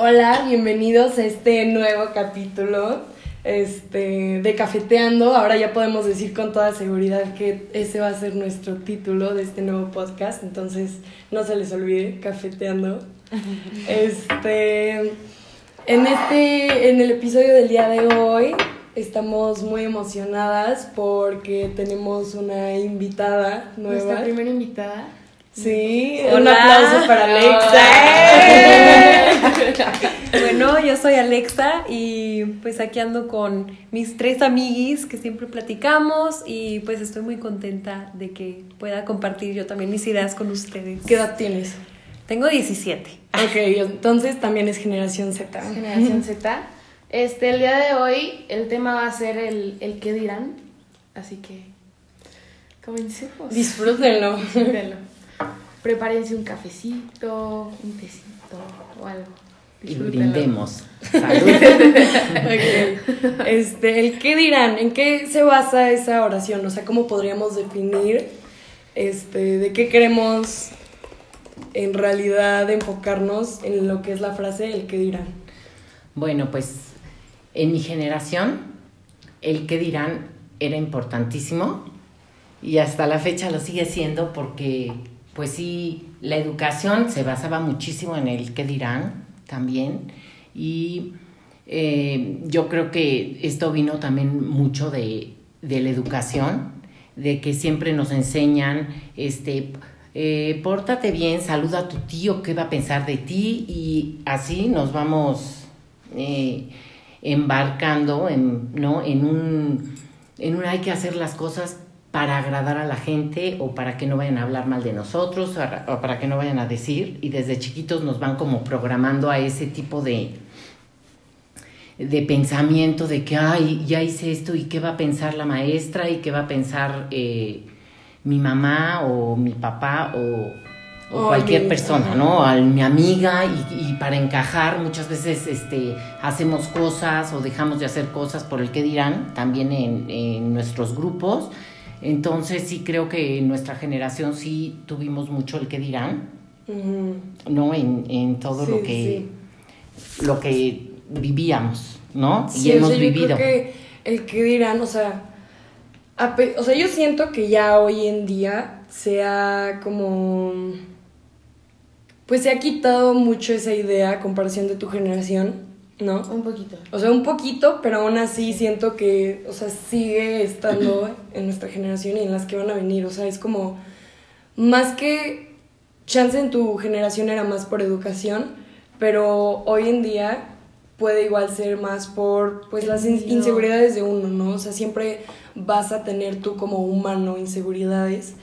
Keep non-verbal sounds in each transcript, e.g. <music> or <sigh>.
Hola, bienvenidos a este nuevo capítulo este, de Cafeteando. Ahora ya podemos decir con toda seguridad que ese va a ser nuestro título de este nuevo podcast. Entonces, no se les olvide, Cafeteando. <laughs> Este, en, este, en el episodio del día de hoy estamos muy emocionadas porque tenemos una invitada nueva. Nuestra primera invitada. Sí, un aplauso para Alexa. <laughs> <laughs> bueno, yo soy Alexa y pues aquí ando con mis tres amiguis que siempre platicamos y pues estoy muy contenta de que pueda compartir yo también mis ideas con ustedes. ¿Qué edad tienes? Tengo 17. Ok, entonces también es generación Z. Generación Z. Este, el día de hoy el tema va a ser el, el qué dirán, así que comencemos. Disfrútenlo. Disfrútenlo. Prepárense un cafecito, un tecito o algo. Y brindemos. <laughs> Salud. Este, el qué dirán, ¿en qué se basa esa oración? O sea, ¿cómo podríamos definir este, de qué queremos en realidad enfocarnos en lo que es la frase el qué dirán? Bueno, pues en mi generación el qué dirán era importantísimo y hasta la fecha lo sigue siendo porque pues sí, la educación se basaba muchísimo en el qué dirán también y eh, yo creo que esto vino también mucho de, la educación, de que siempre nos enseñan, este, eh, pórtate bien, saluda a tu tío, qué va a pensar de ti y así nos vamos eh, embarcando en, ¿no? en, un, en un hay que hacer las cosas para agradar a la gente o para que no vayan a hablar mal de nosotros o para que no vayan a decir y desde chiquitos nos van como programando a ese tipo de de pensamiento de que ay ya hice esto y qué va a pensar la maestra y qué va a pensar eh, mi mamá o mi papá o, cualquier persona, ¿no? A mi amiga y, para encajar muchas veces este, hacemos cosas o dejamos de hacer cosas por el que dirán también en, en nuestros grupos entonces sí creo que en nuestra generación sí tuvimos mucho el que dirán, ¿no? En, todo lo que lo que vivíamos, ¿no? y hemos vivido. Yo creo que el que dirán, o sea, o sea, yo siento que ya hoy en día se ha como pues se ha quitado mucho esa idea a comparación de tu generación ¿no? Un poquito. O sea, un poquito, pero aún así siento que, o sea, sigue estando en nuestra generación y en las que van a venir. O sea, es como, más que chance en tu generación era más por educación, pero hoy en día puede igual ser más por, pues, las inseguridades de uno, ¿no? O sea, siempre vas a tener tú como humano inseguridades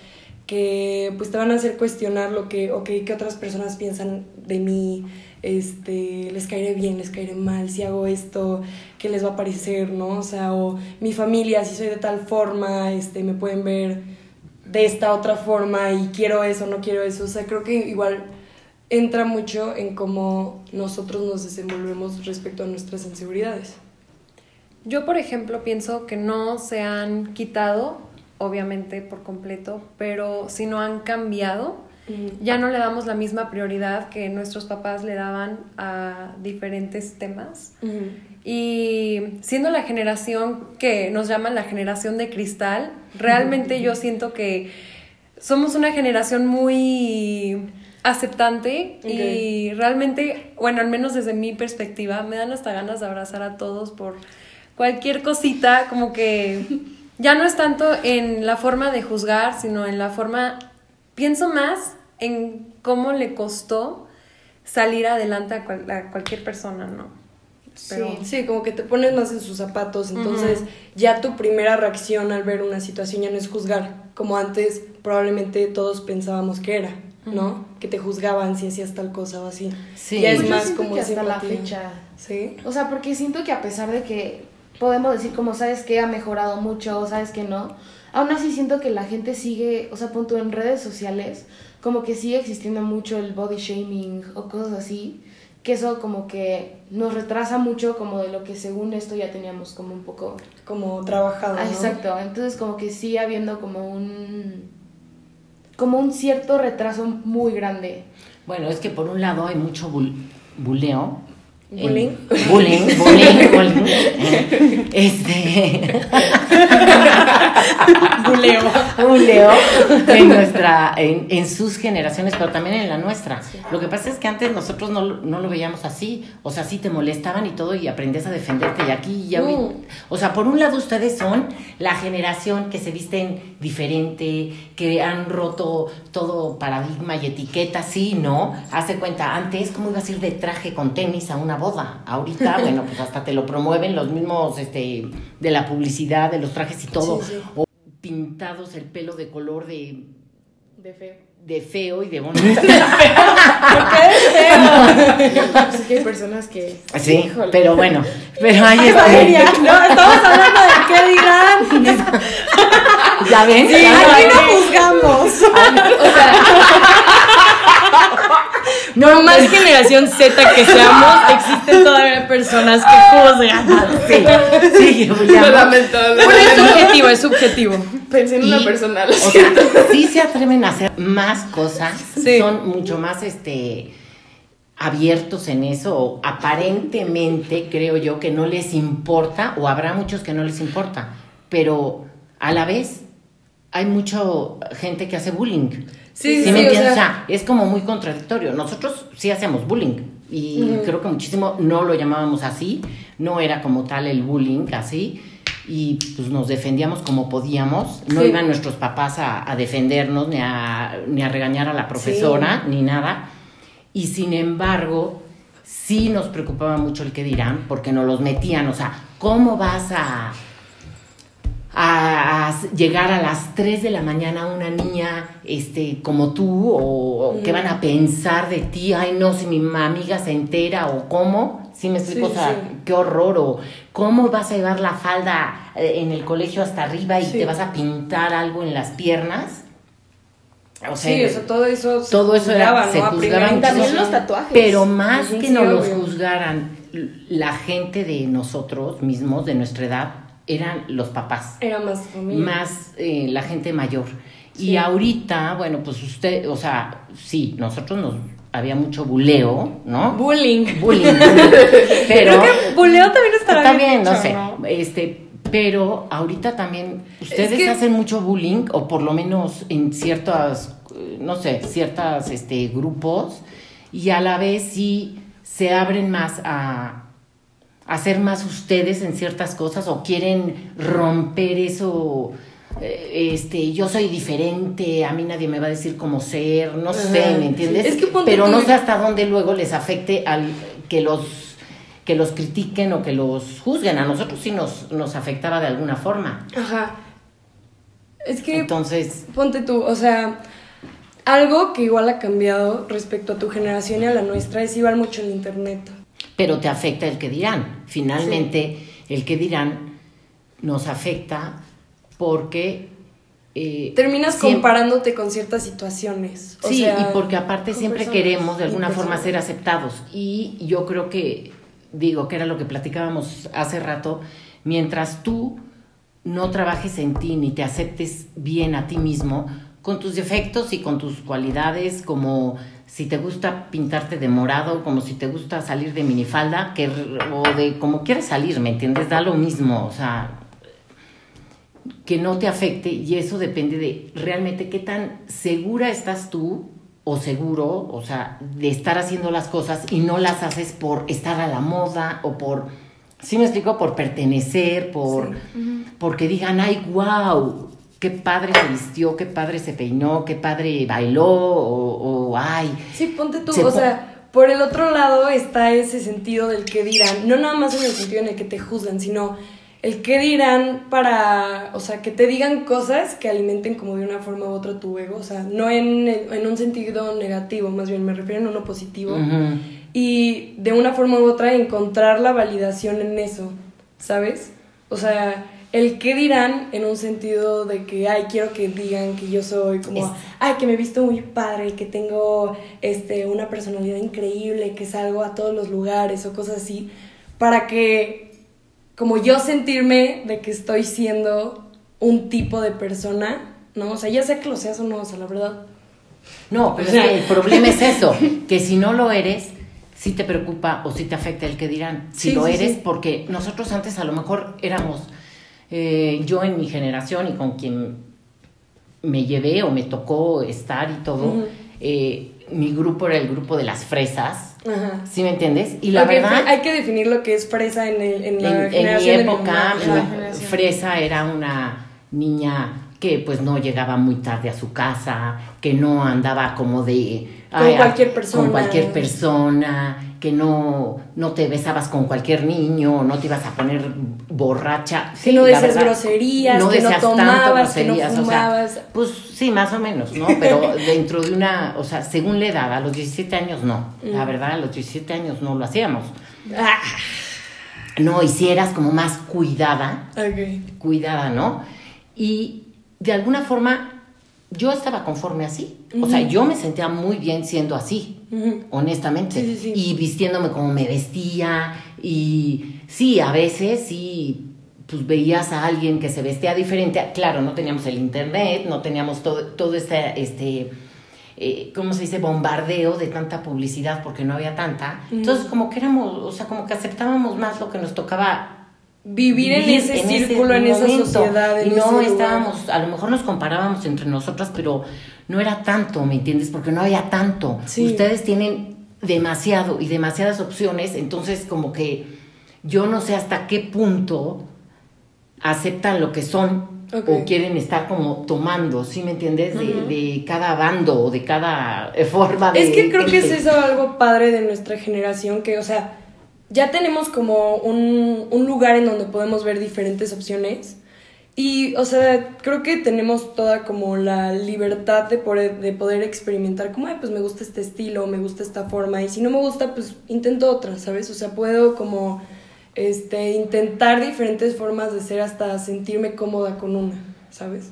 que pues te van a hacer cuestionar lo que, ok, qué otras personas piensan de mí, este, les caeré bien, les caeré mal, si hago esto, ¿qué les va a parecer, no? O sea, o mi familia, si soy de tal forma, este, me pueden ver de esta otra forma y quiero eso, no quiero eso. O sea, creo que igual entra mucho en cómo nosotros nos desenvolvemos respecto a nuestras inseguridades. Yo, por ejemplo, pienso que no se han quitado, obviamente por completo, pero si no han cambiado ya no le damos la misma prioridad que nuestros papás le daban a diferentes temas. Y siendo la generación que nos llaman la generación de cristal, realmente yo siento que somos una generación muy aceptante y realmente, bueno, al menos desde mi perspectiva, me dan hasta ganas de abrazar a todos por cualquier cosita, como que ya no es tanto en la forma de juzgar, sino en la forma pienso más en cómo le costó salir adelante a, cualquier persona, ¿no? Sí, sí, como que te pones más en sus zapatos, entonces ya tu primera reacción al ver una situación ya no es juzgar, como antes probablemente todos pensábamos que era, ¿no? Que te juzgaban si hacías tal cosa o así. Sí. Ya es pues más como que hasta la fecha. Sí. O sea, porque siento que a pesar de que podemos decir como sabes que ha mejorado mucho, o sabes que no, aún así siento que la gente sigue, o sea, punto en redes sociales, como que sigue existiendo mucho el body shaming o cosas así, que eso como que nos retrasa mucho como de lo que según esto ya teníamos como un poco... Como trabajado. Ah, exacto, entonces como que sigue habiendo como un... como un cierto retraso muy grande. Bueno, es que por un lado hay mucho buleo Bullying. bullying, bullying, <laughs> bullying. Este. <laughs> Buleo. Buleo <laughs> en nuestra, en, en sus generaciones, pero también en la nuestra. Lo que pasa es que antes nosotros no, no lo veíamos así. O sea, sí te molestaban y todo, y aprendías a defenderte. Y aquí ya. O sea, por un lado, ustedes son la generación que se visten diferente, que han roto todo paradigma y etiqueta, sí, ¿no? Hace cuenta, antes, ¿cómo ibas a ir de traje con tenis a una boda? Ahorita, <laughs> bueno, pues hasta te lo promueven los mismos, este, de la publicidad, de los trajes y todo. Sí, sí. O pintados el pelo de color de, De feo. de feo y de <laughs> bonito. ¿Por qué es feo? Pues es que hay personas que. Sí, Híjole. pero bueno, pero ahí está. No, estamos hablando de qué dirán. Ya ven, Sí, Ya aquí ven. no juzgamos. O sea, Por más generación Z que seamos, existen todavía personas que juzgan. Sí, sí, yo ya- lamento. lo Bueno, es subjetivo, es subjetivo. Pensé en una Y, persona. lo O sea, sí se atreven a hacer más cosas, Sí. son mucho más este abiertos en eso, o aparentemente creo yo que no les importa, o habrá muchos que no les importa, pero a la vez hay mucha gente que hace bullying. Sí, ¿Sí sí, me sí, o sea- es como muy contradictorio. Nosotros sí hacemos bullying y creo que muchísimo no lo llamábamos así, no era como tal el bullying así y pues nos defendíamos como podíamos. No Sí. iban nuestros papás a, a defendernos ni a, ni a regañar a la profesora ni nada. Y sin embargo, sí nos preocupaba mucho el que dirán porque nos los metían. O sea, ¿cómo vas a a, a llegar a las 3 de la mañana una niña este como tú o, o qué van a pensar de ti ay no si mi amiga se entera o cómo sí me explico Sí, o sea sí. qué horror o cómo vas a llevar la falda eh, en el colegio hasta arriba y Sí. te vas a pintar algo en las piernas o sea, Sí, o sea, todo eso se todo eso era- juzgaba, se ¿no? A juzgaba primera mucho. También los tatuajes. pero más que sí, nos los juzgaran la gente de nosotros mismos de nuestra edad eran los papás Era más familia. más eh, la gente mayor. Sí. Y ahorita, bueno, pues usted, o sea, sí, nosotros nos había mucho buleo, ¿no? Bullying. Bullying, <laughs> bullying. pero Creo que buleo también estará está bien bien, no dicho, sé, ¿no? este, pero ahorita también ustedes que- hacen mucho bullying o por lo menos en ciertas, no sé, ciertas, este, grupos y a la vez sí se abren más a a ser más ustedes en ciertas cosas o quieren romper eso eh, este yo soy diferente a mí nadie me va a decir cómo ser no sé me entiendes. Es que pero no sé hasta dónde luego les afecte al que los que los critiquen o que los juzguen a nosotros sí nos nos afectaba de alguna forma Ajá. Es que entonces ponte tú, o sea, algo que igual ha cambiado respecto a tu generación y a la nuestra es igual mucho el internet. pero te afecta el que dirán. Finalmente, el que dirán nos afecta porque... eh, Terminas siempre- comparándote con ciertas situaciones. O sí, sea, y porque aparte siempre personas queremos de alguna forma ser aceptados. Y yo creo que, digo, que era lo que platicábamos hace rato, mientras tú no trabajes en ti ni te aceptes bien a ti mismo, con tus defectos y con tus cualidades, como si te gusta pintarte de morado, como si te gusta salir de minifalda, que, o de como quieras salir, ¿me entiendes? Da lo mismo, o sea, que no te afecte y eso depende de realmente qué tan segura estás tú o seguro, o sea, de estar haciendo las cosas y no las haces por estar a la moda o por, ¿sí me explico? Por pertenecer, por, porque digan, ay, wow, qué padre se vistió, qué padre se peinó, qué padre bailó o, o ay, Sí, ponte tú, Se o sea, por el otro lado está ese sentido del que dirán, no nada más en el sentido en el que te juzgan, sino el que dirán para, o sea, que te digan cosas que alimenten como de una forma u otra tu ego, o sea, no en, en un sentido negativo, más bien me refiero en uno positivo. Y de una forma u otra encontrar la validación en eso, ¿sabes? O sea, el que dirán en un sentido de que, ay, quiero que digan que yo soy como, Es- ay, que me he visto muy padre, que tengo este, una personalidad increíble, que salgo a todos los lugares o cosas así, para que, como yo sentirme de que estoy siendo un tipo de persona, ¿no? O sea, ya sea que lo seas o no, o sea, la verdad. No, pero O sea- es que el problema es eso, <laughs> que si no lo eres, si te preocupa o si te afecta el que dirán. Si Sí, lo sí, eres, sí. porque nosotros antes a lo mejor éramos, eh, yo en mi generación y con quien me llevé o me tocó estar y todo, eh, mi grupo era el grupo de las fresas, Ajá. ¿sí me entiendes? Y la verdad... hay que definir lo que es fresa en, el, en la En, en mi generación de mi época, mamá. la. Fresa era una niña que pues no llegaba muy tarde a su casa, que no andaba como de... Con ay, cualquier persona. Con cualquier persona, que no, no te besabas con cualquier niño, no te ibas a poner borracha. Que no decías groserías, que no decías tanto tomabas, que no groserías, o sea, fumabas. pues sí, más o menos, ¿no? Pero <laughs> dentro de una, o sea, según la edad, a los 17 años no. Mm. La verdad, a los 17 años no lo hacíamos. Ah, No, hicieras como más cuidada, cuidada, ¿no? Y de alguna forma yo estaba conforme así. O sea, yo me sentía muy bien siendo así, honestamente. Sí, sí, sí. Y vistiéndome como me vestía. Y sí, a veces sí, pues veías a alguien que se vestía diferente. Claro, no teníamos el internet, no teníamos todo, todo este, este eh, ¿cómo se dice? Bombardeo de tanta publicidad porque no había tanta. Entonces, como que éramos, o sea, como que aceptábamos más lo que nos tocaba Vivir en ese círculo, en esa sociedad, en y no estábamos, a lo mejor nos comparábamos entre nosotras, pero no era tanto, ¿me entiendes? Porque no había tanto. Sí. Ustedes tienen demasiado y demasiadas opciones, entonces como que yo no sé hasta qué punto aceptan lo que son o quieren estar como tomando, ¿sí me entiendes? De, de cada bando o de cada <laughs> forma de... Es que creo que es eso algo padre de nuestra generación, que, o sea, ya tenemos como un, un lugar en donde podemos ver diferentes opciones. Y, o sea, creo que tenemos toda como la libertad de poder, de poder experimentar, como, ay, pues me gusta este estilo, me gusta esta forma, y si no me gusta, pues intento otra, ¿sabes? O sea, puedo como, este, intentar diferentes formas de ser hasta sentirme cómoda con una, ¿sabes?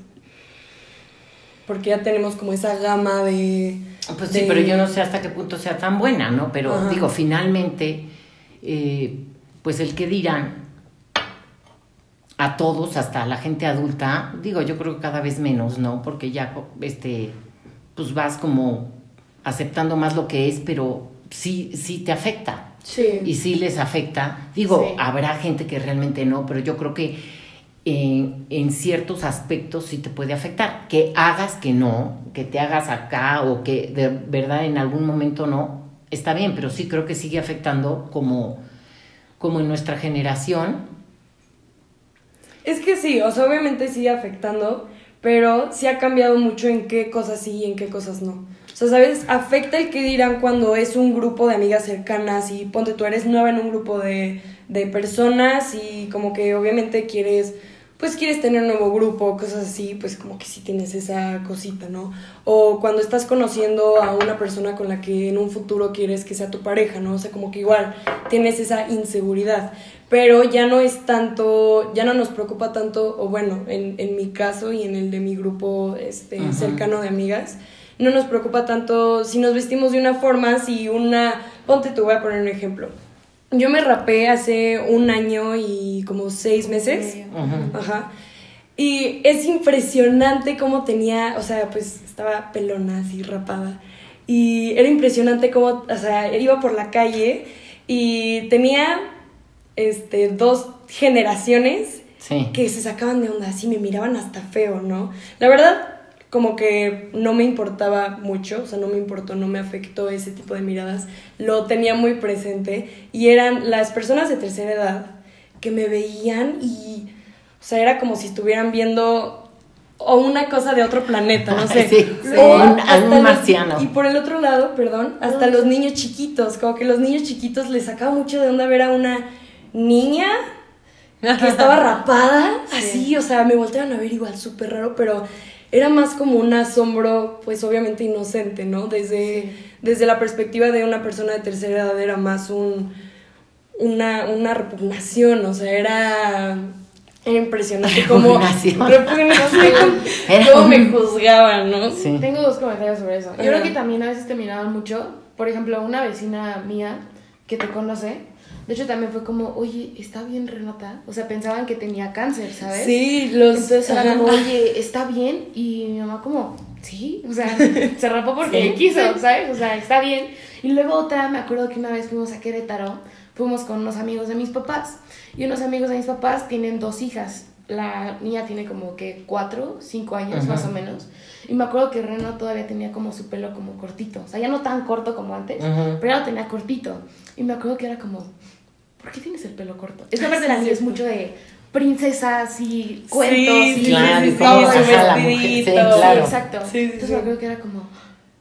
Porque ya tenemos como esa gama de... Pues sí, de- pero yo no sé hasta qué punto sea tan buena, ¿no? Pero Ajá. digo, finalmente, eh, pues el que dirán a todos, hasta a la gente adulta, digo, yo creo que cada vez menos, ¿no? Porque ya, este, pues vas como aceptando más lo que es, pero sí, sí te afecta. Sí. Y sí les afecta. Digo, Sí. habrá gente que realmente no, pero yo creo que en, en ciertos aspectos sí te puede afectar. Que hagas que no, que te hagas acá o que de verdad en algún momento no, está bien, pero sí creo que sigue afectando como, como en nuestra generación. Es que sí, o sea, obviamente sigue afectando, pero sí ha cambiado mucho en qué cosas sí y en qué cosas no. O sea, ¿sabes? Afecta el que dirán cuando es un grupo de amigas cercanas y ponte tú eres nueva en un grupo de, de personas y como que obviamente quieres, pues quieres tener un nuevo grupo, cosas así, pues como que sí tienes esa cosita, ¿no? O cuando estás conociendo a una persona con la que en un futuro quieres que sea tu pareja, ¿no? O sea, como que igual tienes esa inseguridad pero ya no es tanto, ya no nos preocupa tanto, o bueno, en, en mi caso y en el de mi grupo este, Ajá. cercano de amigas, no nos preocupa tanto si nos vestimos de una forma, si una, ponte, te voy a poner un ejemplo. Yo me rapé hace un año y como seis meses. Ujú. Ajá. Y es impresionante cómo tenía, o sea, pues estaba pelona así rapada. Y era impresionante cómo, o sea, iba por la calle y tenía este dos generaciones Sí. que se sacaban de onda, así me miraban hasta feo, ¿no? La verdad, como que no me importaba mucho, o sea, no me importó, no me afectó ese tipo de miradas, lo tenía muy presente y eran las personas de tercera edad que me veían y, o sea, era como si estuvieran viendo o una cosa de otro planeta, no sé. Sí, <laughs> sí, O un- algún los- marciano. y por el otro lado, perdón, hasta los niños chiquitos, como que los niños chiquitos les sacaba mucho de onda ver a una niña que <laughs> estaba rapada, así, o sea, me volteaban a ver igual súper raro, pero era más como un asombro, pues obviamente inocente, ¿no? Desde, desde la perspectiva de una persona de tercera edad era más un, una, una repugnación, o sea, era, era impresionante <laughs> cómo... Repugnación. repugnación, <laughs> Era cómo un- me juzgaban, ¿no? Sí. Tengo dos comentarios sobre eso. Yo Ajá. creo que también a veces te miraban mucho. Por ejemplo, una vecina mía que te conoce, de hecho también fue como, oye, está bien Renata. O sea, pensaban que tenía cáncer, ¿sabes? Sí, los... Entonces era ajá. como, oye, está bien. Y mi mamá como, sí, o sea, <laughs> se rapó porque Sí. quiso, ¿sabes? O sea, está bien. Y luego otra, me acuerdo que una vez fuimos a Querétaro, fuimos con unos amigos de mis papás. Y unos amigos de mis papás tienen dos hijas. La niña tiene como que cuatro, cinco años Ajá. más o menos. Y me acuerdo que Reno todavía tenía como su pelo como cortito. O sea, ya no tan corto como antes, Ujú. pero ya lo tenía cortito. Y me acuerdo que era como, ¿por qué tienes el pelo corto? Es que Ay, aparte sí, la niña es mucho de princesas y cuentos Sí, y Claro, y cómo ajá, la mujer. Sí, claro. Sí, exacto. Sí, sí, Entonces sí. me acuerdo que era como,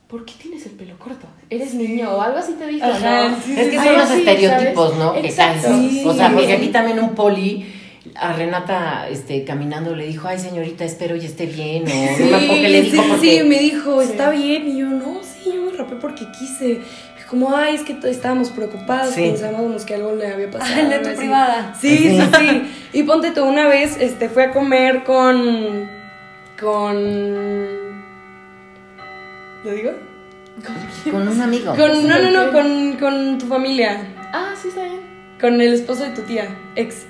¿por qué tienes el pelo corto? ¿Eres niño? O algo así te dijo, Ajá, ¿no? sí, Es que sí, son los sí, estereotipos, ¿sabes? ¿no? Exacto. O sea, porque aquí también un poli a Renata este, caminando le dijo, ay señorita, espero y esté bien. O no le dijo sí, porque... sí, me dijo, Sí. está bien. Y yo, no, sí, yo me rapé porque quise. Como, ay, es que estábamos preocados, Sí. pensábamos que algo le había pasado. Ah, de algo tu así. privada. Sí, Sí. sí, sí. Y ponte tú, una vez este, fui a comer con. con. ¿Lo digo? Con un amigo. Con, no, no, no, con, con tu familia. Ah, sí, está bien. Con el esposo de tu tía, ex.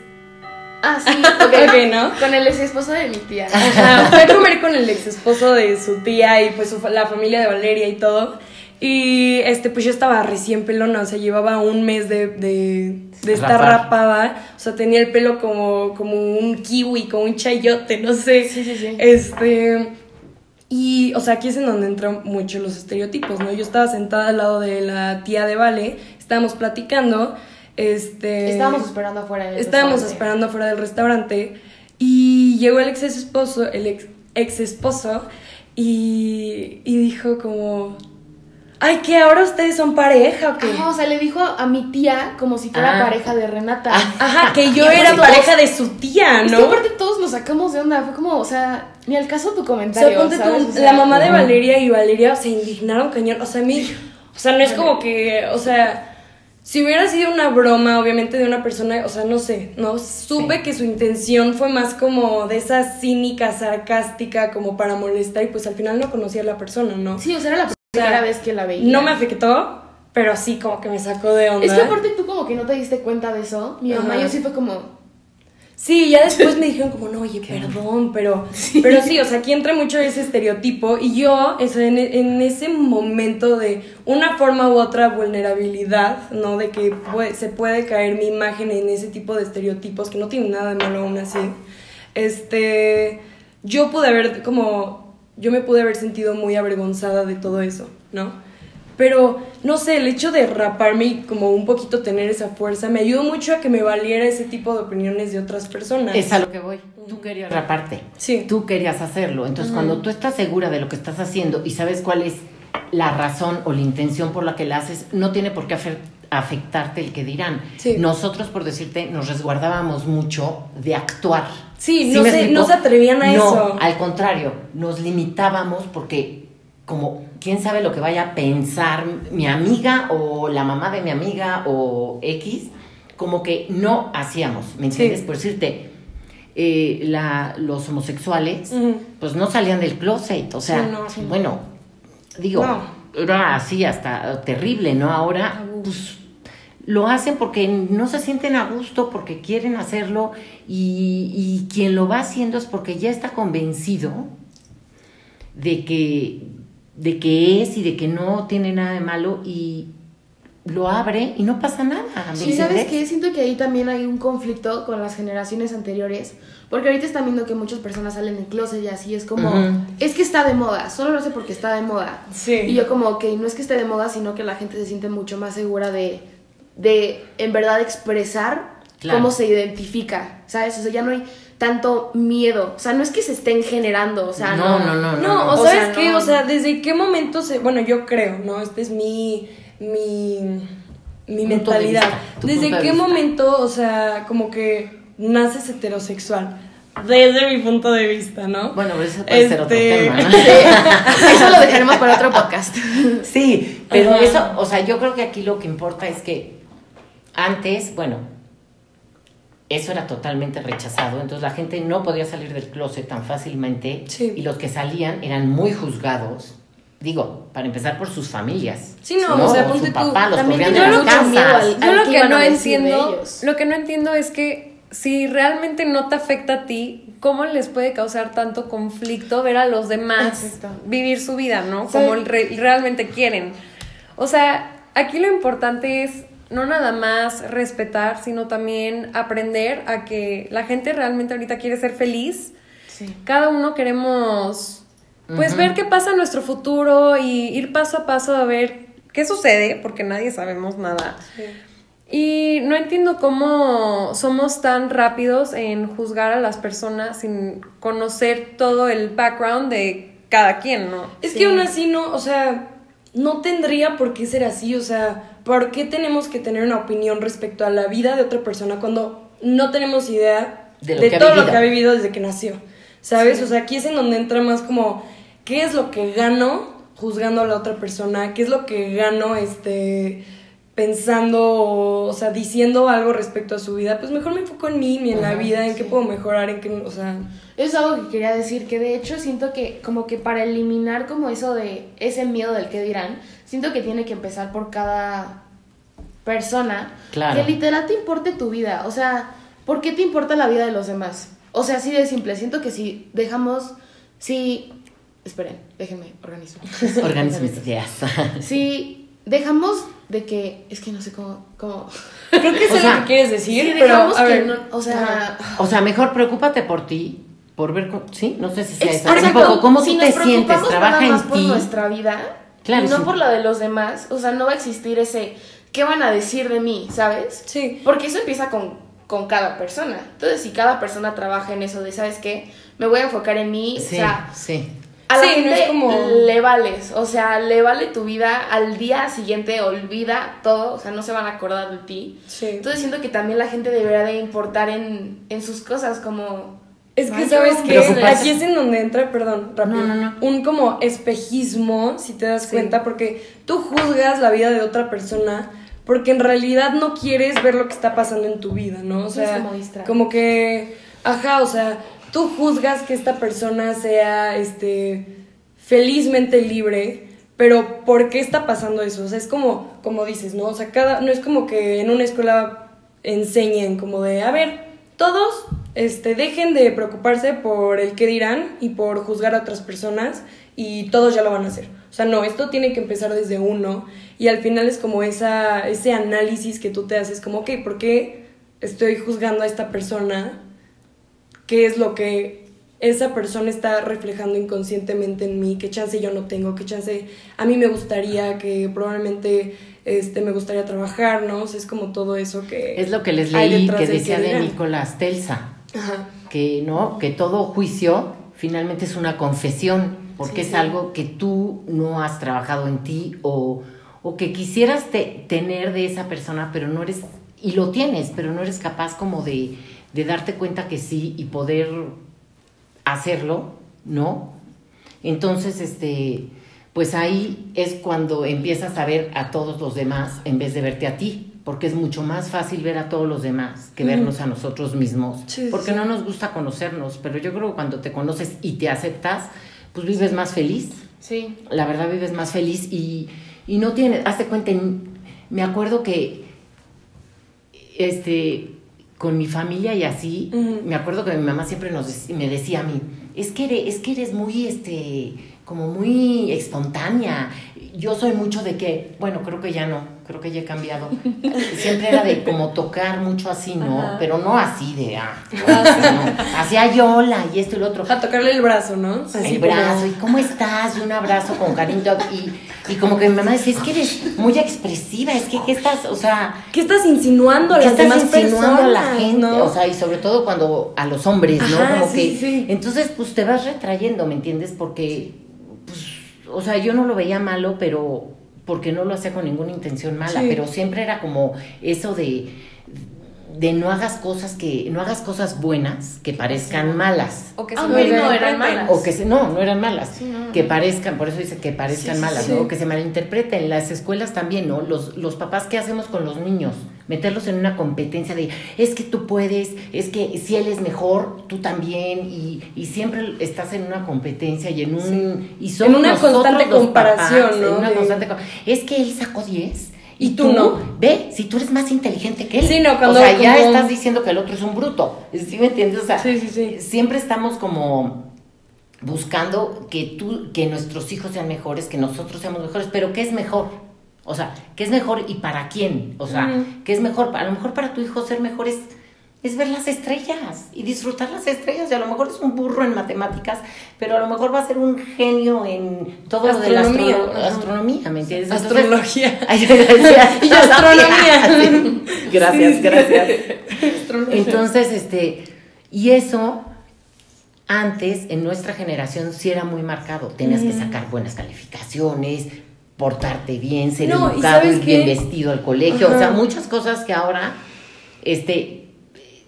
Ah, sí, <laughs> Ok, ¿no? Con el ex esposo de mi tía. Ajá, fui a comer con el ex esposo de su tía y pues su fa- la familia de Valeria y todo. Y este, pues yo estaba recién pelona, o sea, llevaba un mes de, de, de estar rapada. O sea, tenía el pelo como, como un kiwi, como un chayote, no sé. Sí, sí, sí. Este. Y, o sea, aquí es en donde entran mucho los estereotipos, ¿no? Yo estaba sentada al lado de la tía de Vale, estábamos platicando. Este. Estábamos esperando afuera. en el Estábamos restaurante. esperando afuera del restaurante y llegó el ex esposo, el ex, ex esposo y, y dijo como, ay, que ahora ustedes son pareja o qué? Ajá, o sea, le dijo a mi tía como si fuera Ah. pareja de Renata. Ajá, que yo era pareja de su tía, Es ¿no? que aparte todos nos sacamos de onda. Fue como, o sea, ni al caso tu O comentario. sea, ponte tú, ¿sabes? O sea, la mamá de. Valeria y Valeria se indignaron cañón. O sea, a mí, o sea, no es como que, o sea, si hubiera sido una broma, obviamente, de una persona, o sea, no sé, no supe Sí. que su intención fue más como de esa cínica, sarcástica, como para molestar, y pues al final no conocía a la persona, ¿no? Sí, o sea, era la primera vez que la veía. No me afectó, pero sí como que me sacó de onda. Es que aparte tú como que no te diste cuenta de eso. Mi mamá Ajá. yo sí fue como... Sí, ya después me <laughs> dijeron como, no, oye, perdón, pero sí. pero sí, o sea, aquí entra mucho ese estereotipo y yo, o sea, en, en ese momento de una forma u otra vulnerabilidad, ¿no? De que puede- se puede caer mi imagen en ese tipo de estereotipos, que no tienen nada de malo aún así, este, yo pude haber, como, yo me pude haber sentido muy avergonzada de todo eso, ¿no? Pero, no sé, el hecho de raparme y como un poquito tener esa fuerza me ayudó mucho a que me valiera ese tipo de opiniones de otras personas. Es a lo que voy. Tú querías raparte. Sí. Tú querías hacerlo. Entonces, cuando tú estás segura de lo que estás haciendo y sabes cuál es la razón o la intención por la que la haces, no tiene por qué afe- afectarte el que dirán. Sí. Nosotros, por decirte, nos resguardábamos mucho de actuar. Sí, no se- no se atrevían a No, eso. al contrario, nos limitábamos porque como quién sabe lo que vaya a pensar mi amiga o la mamá de mi amiga o X, como que no hacíamos, ¿me entiendes? Sí. Por decirte, eh, la, los homosexuales, pues no salían del closet, o sea, Sí, no, sí. bueno, digo, No. era así hasta terrible, ¿no? Ahora, pues lo hacen porque no se sienten a gusto, porque quieren hacerlo y, y quien lo va haciendo es porque ya está convencido de que, de que es y de que no tiene nada de malo y lo abre y no pasa nada. ¿me Sí, ¿sabes qué? Siento que ahí también hay un conflicto con las generaciones anteriores. Porque ahorita están viendo que muchas personas salen en closet y así es como, es que está de moda, solo lo sé porque está de moda. Sí. Y yo como, que no es que esté de moda, sino que la gente se siente mucho más segura de, de en verdad expresar Claro. cómo se identifica, ¿sabes? O sea, ya no hay tanto miedo. O sea, no es que se estén generando, o sea, No, no. no, no, No, o, O sabes sea, qué, no. o sea, desde qué momento se, bueno, yo creo, ¿no? Este es mi, mi, mi de mentalidad. vista, desde de qué momento, o sea, como que naces heterosexual. Desde mi punto de vista, ¿no? Bueno, pero eso puede ser otro Este, tema. ¿no? <laughs> Eso lo dejaremos para otro podcast. Sí, pero Ajá. eso, o sea, yo creo que aquí lo que importa es que antes, bueno, eso era totalmente rechazado, entonces la gente no podía salir del closet tan fácilmente Sí. y los que salían eran muy juzgados. Digo, para empezar por sus familias. Sí, no, o sea, ponte su tú, papá, los también corrían de yo las lo que miedo casas. al- Yo lo ¿qué que iban no entiendo, lo que no entiendo es que si realmente no te afecta a ti, ¿cómo les puede causar tanto conflicto ver a los demás Exacto. vivir su vida, ¿no? Como re- realmente quieren. O sea, aquí lo importante es no nada más respetar, sino también aprender a que la gente realmente ahorita quiere ser feliz. Sí. Cada uno queremos, pues, ver qué pasa en nuestro futuro y ir paso a paso a ver qué sucede, porque nadie sabemos nada. Y no entiendo cómo somos tan rápidos en juzgar a las personas sin conocer todo el background de cada quien, ¿no? Es que aún así no, o sea, no tendría por qué ser así, o sea, ¿por qué tenemos que tener una opinión respecto a la vida de otra persona cuando no tenemos idea De todo lo que ha vivido desde que nació? ¿Sabes? O sea, aquí es en donde entra más como, ¿qué es lo que gano juzgando a la otra persona? ¿Qué es lo que gano, este, pensando, o sea, diciendo algo respecto a su vida? Pues mejor me enfoco en mí, en la Ajá, vida, en qué puedo mejorar, en qué, o sea... Es algo que quería decir, que de hecho siento que como que para eliminar como eso de ese miedo del que dirán, siento que tiene que empezar por cada persona. Claro. Que literal te importe tu vida. O sea, ¿por qué te importa la vida de los demás? O sea, así de simple. Siento que si dejamos, si... Esperen, déjenme organizo. <laughs> Organiza mis ideas. Si dejamos de que... Es que no sé cómo... cómo... <laughs> Creo que sea, lo que quieres decir, si pero dejamos a que ver, no... O sea... O sea, mejor preocúpate por ti, por ver, cómo- sí, no sé si sea eso. Exacto. Un poco, ¿cómo si tú te sientes? Trabaja nada más en por ti. nuestra vida Claro, y no sí. por la de los demás, o sea, no va a existir ese ¿qué van a decir de mí? ¿Sabes? Sí. Porque eso empieza con, con cada persona. Entonces, si cada persona trabaja en eso de, ¿sabes qué? Me voy a enfocar en mí, Sí, o sea, sí. A la Sí, no gente es como- le vales, o sea, le vale tu vida, al día siguiente olvida todo, o sea, no se van a acordar de ti. Sí. Entonces siento que también la gente debería de importar en, en sus cosas, como... Es que Ay, sabes qué que aquí es en donde entra, perdón, rápido, No, no, no. un como espejismo, si te das Sí. cuenta, porque tú juzgas la vida de otra persona porque en realidad no quieres ver lo que está pasando en tu vida, ¿no? O sea, como que, ajá, o sea, tú juzgas que esta persona sea, este, felizmente libre, pero ¿por qué está pasando eso? O sea, es como, como dices, ¿no? O sea, cada, no es como que en una escuela enseñen como de, a ver, todos este, dejen de preocuparse por el qué dirán y por juzgar a otras personas y todos ya lo van a hacer. O sea, no, esto tiene que empezar desde uno y al final es como esa, ese análisis que tú te haces, como, ok, ¿por qué estoy juzgando a esta persona? ¿Qué es lo que esa persona está reflejando inconscientemente en mí? ¿Qué chance yo no tengo? ¿Qué chance a mí me gustaría? Que probablemente este, me gustaría trabajar, ¿no? O sea, es como todo eso que... Es lo que les leí que decía de. Nicolás Telsa, Ajá. que no, que todo juicio finalmente es una confesión, porque Sí, es sí. algo que tú no has trabajado en ti o, o que quisieras te- tener de esa persona, pero no eres, y lo tienes, pero no eres capaz como de, de darte cuenta que sí y poder hacerlo, ¿no? Entonces, este, pues ahí es cuando empiezas a ver a todos los demás en vez de verte a ti, porque es mucho más fácil ver a todos los demás que vernos a nosotros mismos, Sí, porque sí. no nos gusta conocernos, pero yo creo que cuando te conoces y te aceptas, pues vives más feliz, Sí. la verdad vives más feliz y, y no tienes, hazte cuenta, en- me acuerdo que, este, con mi familia y así, me acuerdo que mi mamá siempre nos me decía a mí, es que eres, es que eres muy, este, como muy espontánea. Yo soy mucho de que, bueno, creo que ya no, creo que ya he cambiado. Siempre era de como tocar mucho así, ¿no? Ajá. Pero no así de, ah, <laughs> no. Hacía yola y esto y lo otro A tocarle el brazo, ¿no? el como- brazo, y cómo estás, y un abrazo con cariño, y, y como que mi mamá decía, es que eres muy expresiva, es que, ¿qué estás, o sea, ¿Qué estás insinuando a ¿qué las estás demás insinuando a la gente? no? O sea, y sobre todo cuando a los hombres, ¿no? Ajá, como sí, que, sí. entonces, pues te vas retrayendo, ¿me entiendes? Porque, pues, o sea, yo no lo veía malo, pero, porque no lo hacía con ninguna intención mala, Sí. pero siempre era como eso de de no hagas cosas que no hagas cosas buenas que parezcan malas O que Ah, se no, eran malas. o que se, no, no eran malas, Sí, no. que parezcan, por eso dice que parezcan Sí, malas, sí. ¿no? O que se malinterpreten. Las escuelas también, ¿no? Los, los papás, ¿qué hacemos con los niños? Meterlos en una competencia de, es que tú puedes, es que si él es mejor, tú también, y, y siempre estás en una competencia y en un... Y somos En una constante comparación, papás, ¿no? En una De- constante co- Es que él sacó 10. Y tú no. Ve, si tú eres más inteligente que él. Sí, no, cuando o sea, ya estás diciendo que el otro es un bruto. ¿Sí me entiendes? O sea, Sí, sí, sí. siempre estamos como buscando que tú, que nuestros hijos sean mejores, que nosotros seamos mejores, pero ¿qué es mejor? O sea, ¿qué es mejor y para quién? O sea, ¿qué es mejor? A lo mejor para tu hijo ser mejor es, es ver las estrellas y disfrutar las estrellas. Y a lo mejor es un burro en matemáticas, pero a lo mejor va a ser un genio en todo lo de la Astronomía. astro- astronomía, ¿me entiendes? Astrología. <laughs> <laughs> Y <laughs> astronomía. Sí. Gracias, Sí, gracias. Entonces, este, y eso antes en nuestra generación sí era muy marcado. Tenías que sacar buenas calificaciones, portarte bien, ser No, ¿y educado, ir bien vestido al colegio. O sea, Ajá. muchas cosas que ahora, este,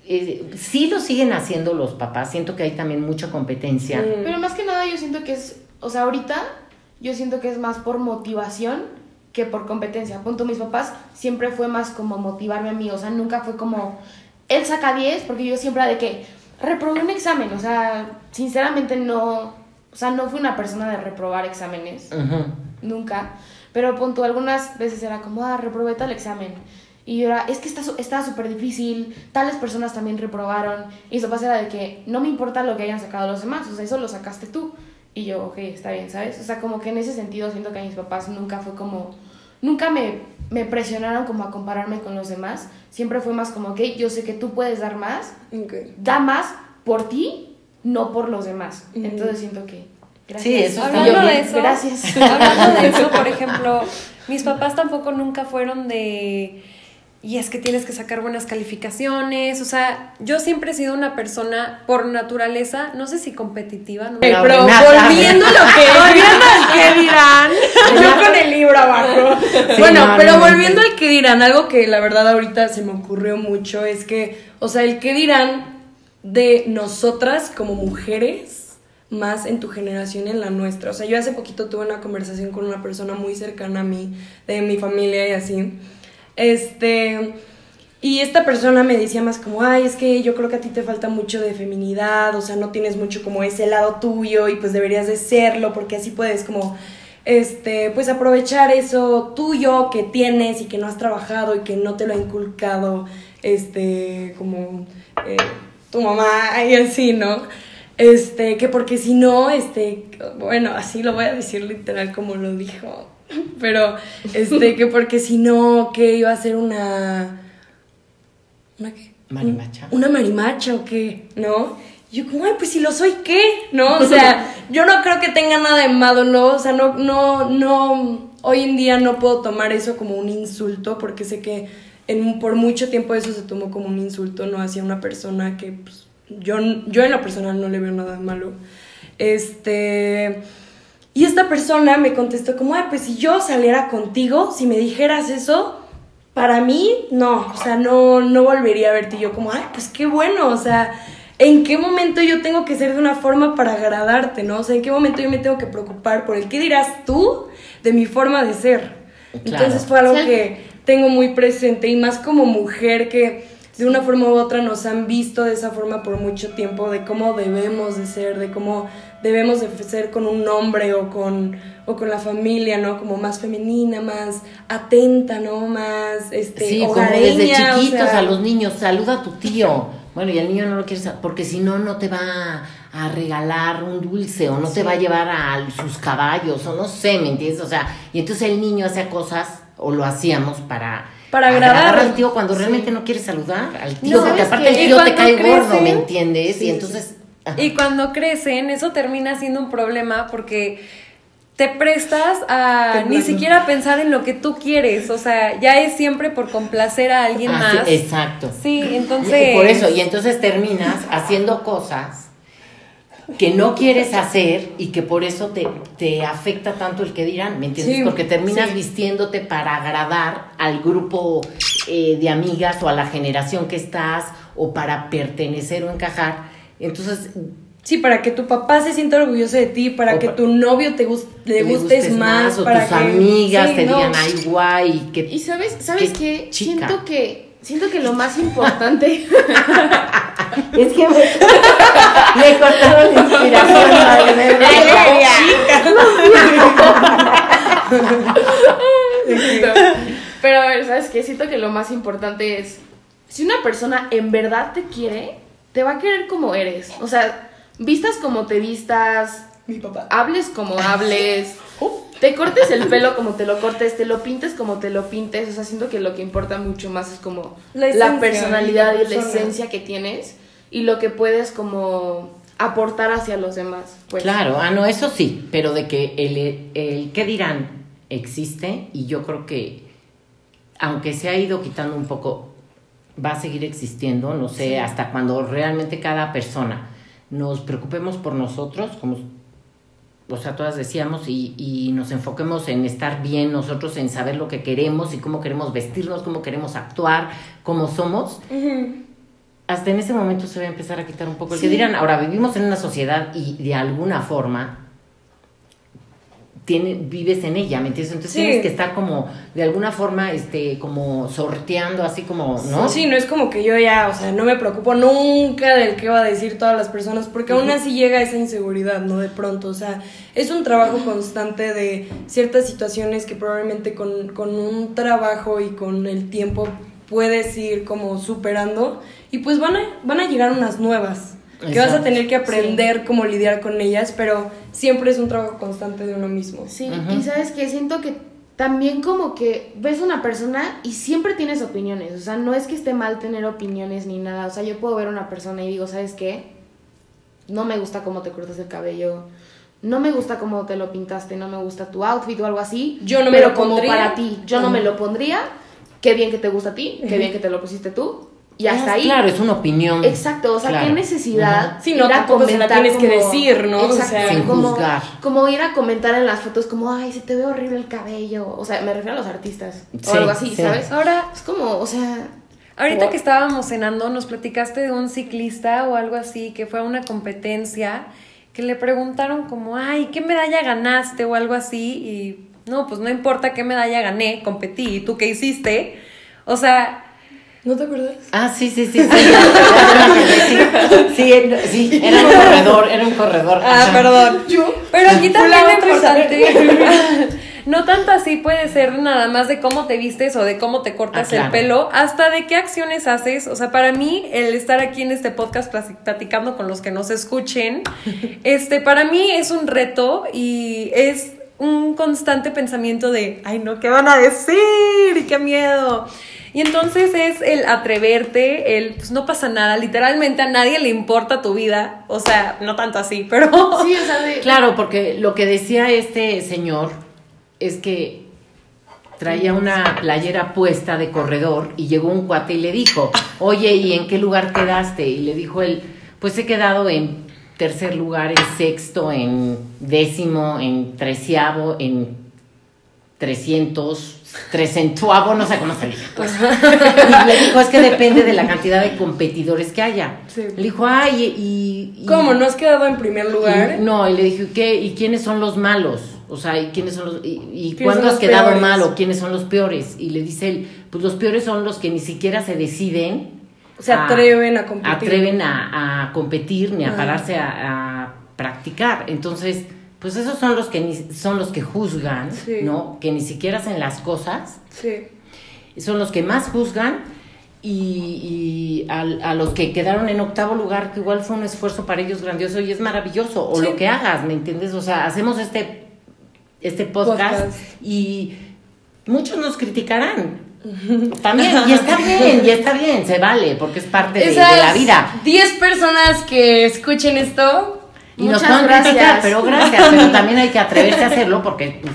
eh, sí lo siguen haciendo los papás. Siento que hay también mucha competencia. Mm. Pero más que nada yo siento que es, o sea, ahorita yo siento que es más por motivación que por competencia. Punto, mis papás siempre fue más como motivarme a mí, o sea, nunca fue como, él saca 10, porque yo siempre era de que reprobé un examen, o sea, sinceramente no, o sea, no fui una persona de reprobar exámenes, Ujú. Nunca, pero punto, algunas veces era como, ah, reprobé tal examen. Y yo era, es que está su- estaba súper difícil, tales personas también reprobaron. Y eso pasa era de que no me importa lo que hayan sacado los demás, o sea, eso lo sacaste tú. Y yo, ok, está bien, ¿sabes? O sea, como que en ese sentido siento que a mis papás nunca fue como, nunca me, me presionaron como a compararme con los demás. Siempre fue más como, ok, yo sé que tú puedes dar más, Ok. da más por ti, no por los demás. Ujú. Entonces siento que... Gracias. Sí, eso Hablando bien. de eso, Gracias. <laughs> hablando de eso, por ejemplo, mis papás tampoco nunca fueron de y es que tienes que sacar buenas calificaciones, o sea, yo siempre he sido una persona por naturaleza, no sé si competitiva, no Pero volviendo a lo que <laughs> volviendo al que dirán, <laughs> yo con el libro abajo. bueno, no, pero no, no. volviendo al que dirán, algo que la verdad ahorita se me ocurrió mucho es que, o sea, el que dirán de nosotras como mujeres más en tu generación y en la nuestra. O sea, yo hace poquito tuve una conversación con una persona muy cercana a mí, de mi familia y así. Este, y esta persona me decía más como, ay, es que yo creo que a ti te falta mucho de feminidad, o sea, no tienes mucho como ese lado tuyo y pues deberías de serlo porque así puedes como, este, pues aprovechar eso tuyo que tienes y que no has trabajado y que no te lo ha inculcado, este, como eh, tu mamá y así, ¿no? Este, que porque si no, este, bueno, así lo voy a decir literal como lo dijo, <laughs> pero, este, que porque si no, que iba a ser una... ¿Una qué? Marimacha. ¿Una marimacha o qué? ¿No? Y yo como, ay, pues si lo soy, ¿qué? ¿No? O sea, <laughs> yo no creo que tenga nada de malo, ¿no? O sea, no, no, no, hoy en día no puedo tomar eso como un insulto porque sé que en, por mucho tiempo eso se tomó como un insulto, ¿no? Hacia una persona que, pues, yo, yo en lo personal no le veo nada malo. Este... Y esta persona me contestó como, ay, pues si yo saliera contigo, si me dijeras eso, para mí, no, o sea, no, no volvería a verte. Y yo como, ay, pues qué bueno, o sea, ¿en qué momento yo tengo que ser de una forma para agradarte, no? O sea, ¿en qué momento yo me tengo que preocupar por el qué dirás tú de mi forma de ser? Claro. Entonces fue algo Sí. que tengo muy presente y más como mujer que de una forma u otra nos han visto de esa forma por mucho tiempo, de cómo debemos de ser, de cómo debemos de ser con un hombre o con, o con la familia, ¿no? Como más femenina, más atenta, ¿no? Más, este, Sí, como desde o chiquitos sea, a los niños, saluda a tu tío. Bueno, y el niño no lo quiere sa- porque si no, no te va a regalar un dulce o no te va a llevar a sus caballos o no sé, ¿me entiendes? O sea, y entonces el niño hacía cosas o lo hacíamos para... Para agradar. al tío cuando Sí. realmente no quiere saludar al tío, No, porque ¿sabes aparte qué? el tío te cae gordo, ¿me entiendes? Sí, y entonces... ajá. Y cuando crecen, eso termina siendo un problema porque te prestas a Temblando. ni siquiera pensar en lo que tú quieres. O sea, ya es siempre por complacer a alguien Ah, sí, más. exacto. Sí, Y- entonces. Por eso, y entonces terminas haciendo cosas que no quieres hacer y que por eso te, te afecta tanto el que dirán, ¿me entiendes? Sí, Porque terminas sí. vistiéndote para agradar al grupo eh, de amigas o a la generación que estás o para pertenecer o encajar. Entonces, Sí, para que tu papá se sienta orgulloso de ti, para que pa- tu novio te gus- le, gustes, más, o para tus que amigas Sí, te no. digan, ay, guay, que Y sabes, ¿sabes Qué chica. Siento que siento que lo más importante <laughs> Es que me, me cortaron la inspiración. <laughs> madre, me- Pero a ver, ¿sabes qué? Siento que lo más importante es, si una persona en verdad te quiere, te va a querer como eres. O sea, vistas como te vistas, Mi papá. hables como hables, te cortes el pelo como te lo cortes, te lo pintes como te lo pintes, o sea, siento que lo que importa mucho más es como La la, esencia personalidad y la esencia que tienes y lo que puedes como aportar hacia los demás. Pues. Claro, ah, no, eso sí, pero de que el, el qué dirán existe y yo creo que aunque se ha ido quitando un poco, va a seguir existiendo, no sé, hasta cuando realmente cada persona nos preocupemos por nosotros, como o sea, todas decíamos, y, y nos enfoquemos en estar bien nosotros, en saber lo que queremos y cómo queremos vestirnos, cómo queremos actuar, cómo somos, hasta en ese momento se va a empezar a quitar un poco el que dirán. Ahora, vivimos en una sociedad y de alguna forma tiene, vives en ella, ¿me entiendes? Entonces Sí. tienes que estar como, de alguna forma, este, como sorteando, así como, ¿no? Sí, no es como que yo ya, o sea, no me preocupo nunca del que va a decir todas las personas, porque aún así llega esa inseguridad, ¿no? De pronto, o sea, es un trabajo constante de ciertas situaciones que probablemente con, con un trabajo y con el tiempo puedes ir como superando y pues van a, van a llegar unas nuevas. Que vas a tener que aprender cómo lidiar con ellas, pero siempre es un trabajo constante de uno mismo. Sí, y sabes que siento que también como que ves una persona y siempre tienes opiniones, o sea, no es que esté mal tener opiniones ni nada, o sea, yo puedo ver a una persona y digo, ¿sabes qué? No me gusta cómo te cortas el cabello, no me gusta cómo te lo pintaste, no me gusta tu outfit o algo así. Yo no me pero lo como pondría. para ti, yo no me lo pondría, qué bien que te gusta a ti, qué bien que te lo pusiste tú, y hasta Ah, ahí. Claro, es una opinión. Exacto, o sea, Claro. qué necesidad Sí, no, ir a tampoco se la comentar tienes que decir, ¿no? O sea, Sin como, juzgar. como ir a comentar en las fotos como, ay, se te ve horrible el cabello, o sea, me refiero a los artistas, o algo así, sí. ¿sabes? Ahora, Es como, o sea, Ahorita que estábamos cenando, nos platicaste de un ciclista o algo así que fue a una competencia que le preguntaron como, ay, ¿qué medalla ganaste o algo así? Y no, pues no importa qué medalla gané, competí, ¿y tú qué hiciste? O sea, ¿No te acuerdas? Ah, sí, <laughs> sí, sí. Sí, sí, sí, sí, era un corredor, era un corredor. Ah, perdón. pero aquí también otra, importante, <laughs> no tanto así puede ser nada más de cómo te vistes o de cómo te cortas Ah, claro. el pelo, hasta de qué acciones haces. O sea, para mí, el estar aquí en este podcast plati- platicando con los que nos escuchen, <laughs> este, para mí es un reto y es un constante pensamiento de, ay no, ¿qué van a decir? Y qué miedo. Y entonces es el atreverte, el, pues no pasa nada, literalmente a nadie le importa tu vida, o sea, no tanto así, <laughs> pero... sí, o sea, de, Claro, porque lo que decía este señor es que traía una playera puesta de corredor y llegó un cuate y le dijo, oye, ¿y en qué lugar quedaste? Y le dijo él, pues he quedado en tercer lugar, en sexto, en décimo, en treceavo, en trescientos, trecentuavo, no sé cómo se dice. pues. Y le dijo, es que <laughs> depende de la cantidad de competidores que haya. Sí. Le dijo, ay, y... y- ¿Cómo? ¿No has quedado en primer lugar? y- no, y le dije, ¿qué? ¿Y quiénes son los malos? O sea, ¿y quiénes son los y, y ¿Quiénes cuándo has quedado peores? mal o quiénes son los peores? Y le dice él, pues los peores son los que ni siquiera se deciden Se atreven a competir. atreven a, a competir ni a Ah. pararse a, a practicar. Entonces, pues esos son los que ni, son los que juzgan, Sí. ¿no? Que ni siquiera hacen las cosas Sí. son los que más juzgan y, y a, a los que quedaron en octavo lugar, que igual fue un esfuerzo para ellos grandioso y es maravilloso, o Sí. lo que hagas, ¿me entiendes? O sea, hacemos este, este podcast, Podcast. y muchos nos criticarán. <laughs> También, y está bien, y está bien, se vale, porque es parte de, de la vida. 10 personas que escuchen esto, Y nos pueden criticar, gracias. pero gracias, pero <laughs> también hay que atreverse a hacerlo porque pues,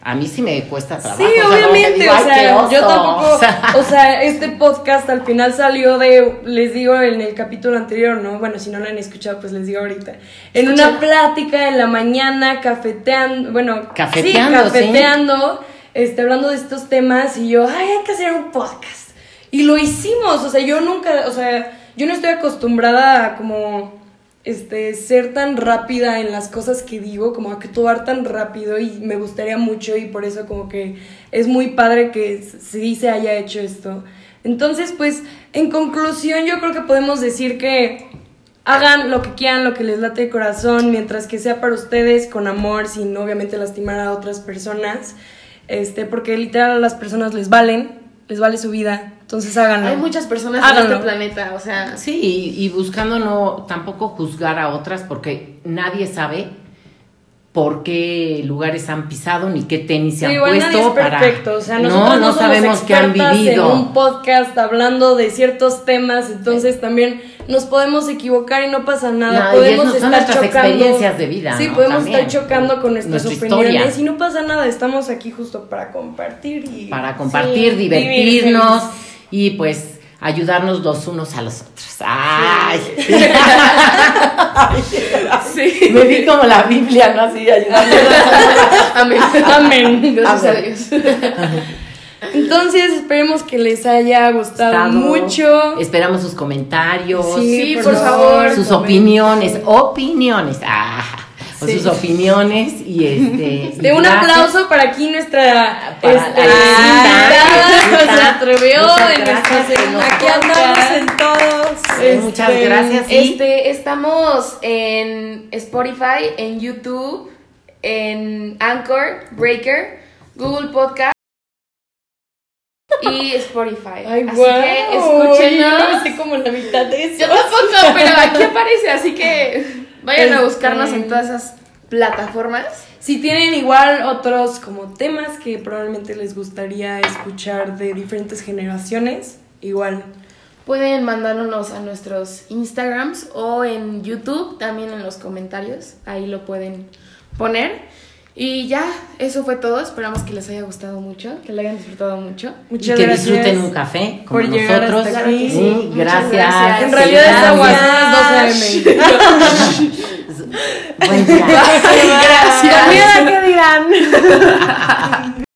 a mí sí me cuesta trabajo. Sí, o sea, obviamente, digo, o "Ay, qué sea, oso". yo tampoco, <laughs> O sea, o sea, este podcast al final salió de, les digo en el capítulo anterior, ¿no? Bueno, si no lo han escuchado, pues les digo ahorita. En una plática en la mañana, cafeteando, bueno, Cafeteando, sí, cafeteando, este, hablando de estos temas y yo, ay, hay que hacer un podcast. Y lo hicimos, o sea, yo nunca, o sea, yo no estoy acostumbrada a como este, ser tan rápida en las cosas que digo, como actuar tan rápido y me gustaría mucho y por eso como que es muy padre que sí se haya hecho esto. Entonces, pues, en conclusión, yo creo que podemos decir que hagan lo que quieran, lo que les late el corazón, mientras que sea para ustedes, con amor, sin obviamente lastimar a otras personas, este, porque literal a las personas les valen, les vale su vida, entonces háganlo. hay muchas personas en este planeta, o sea, Sí, y, y buscando no tampoco juzgar a otras porque nadie sabe por qué lugares han pisado ni qué tenis se han igual nadie puesto es para perfecto, o sea, no no, sabemos qué han vivido en un podcast hablando de ciertos temas, entonces también nos podemos equivocar y no pasa nada, No, y podemos son estar nuestras chocando. experiencias de vida, Sí, ¿no? podemos También. estar chocando con nuestras Nuestra opiniones historia. y no pasa nada, estamos aquí justo para compartir y para compartir, Sí, divertirnos y pues ayudarnos los unos a los otros. Ay. <laughs> <laughs> Sí. Me vi como la Biblia, ¿no? Así ayudándonos. <laughs> Amén. Amén. Gracias Amén. a Dios. Entonces, esperemos que les haya gustado mucho. Esperamos sus comentarios, Sí, por favor. sus comenten. opiniones, opiniones. Ah, o Sí. sus opiniones y este. <laughs> y De un gracias. aplauso para aquí nuestra Para este, la <laughs> visita, invitada, se atrevió nuestra que nos Aquí andamos en todos. Sí, muchas Este, gracias. Y Este, estamos en Spotify, en YouTube, en Anchor, Breaker, Google Podcast y Spotify. Ay, así guau. que Yo no escúchenos. sé como la mitad de eso. Yo tampoco, pero aquí aparece, así que <laughs> vayan a Este- buscarnos en todas esas plataformas. Si tienen igual otros como temas que probablemente les gustaría escuchar de diferentes generaciones, igual. Pueden mandárnoslos a nuestros Instagrams o en YouTube, también en los comentarios. Ahí lo pueden poner. Y ya, eso fue todo. Esperamos que les haya gustado mucho, que lo hayan disfrutado mucho. y Muchas que gracias. disfruten un café como por llegar nosotros. hasta aquí. sí. Sí, gracias. gracias. En realidad es Felicidades. agua, son las 12 am. Buen día. Gracias. ¿qué dirán? <laughs>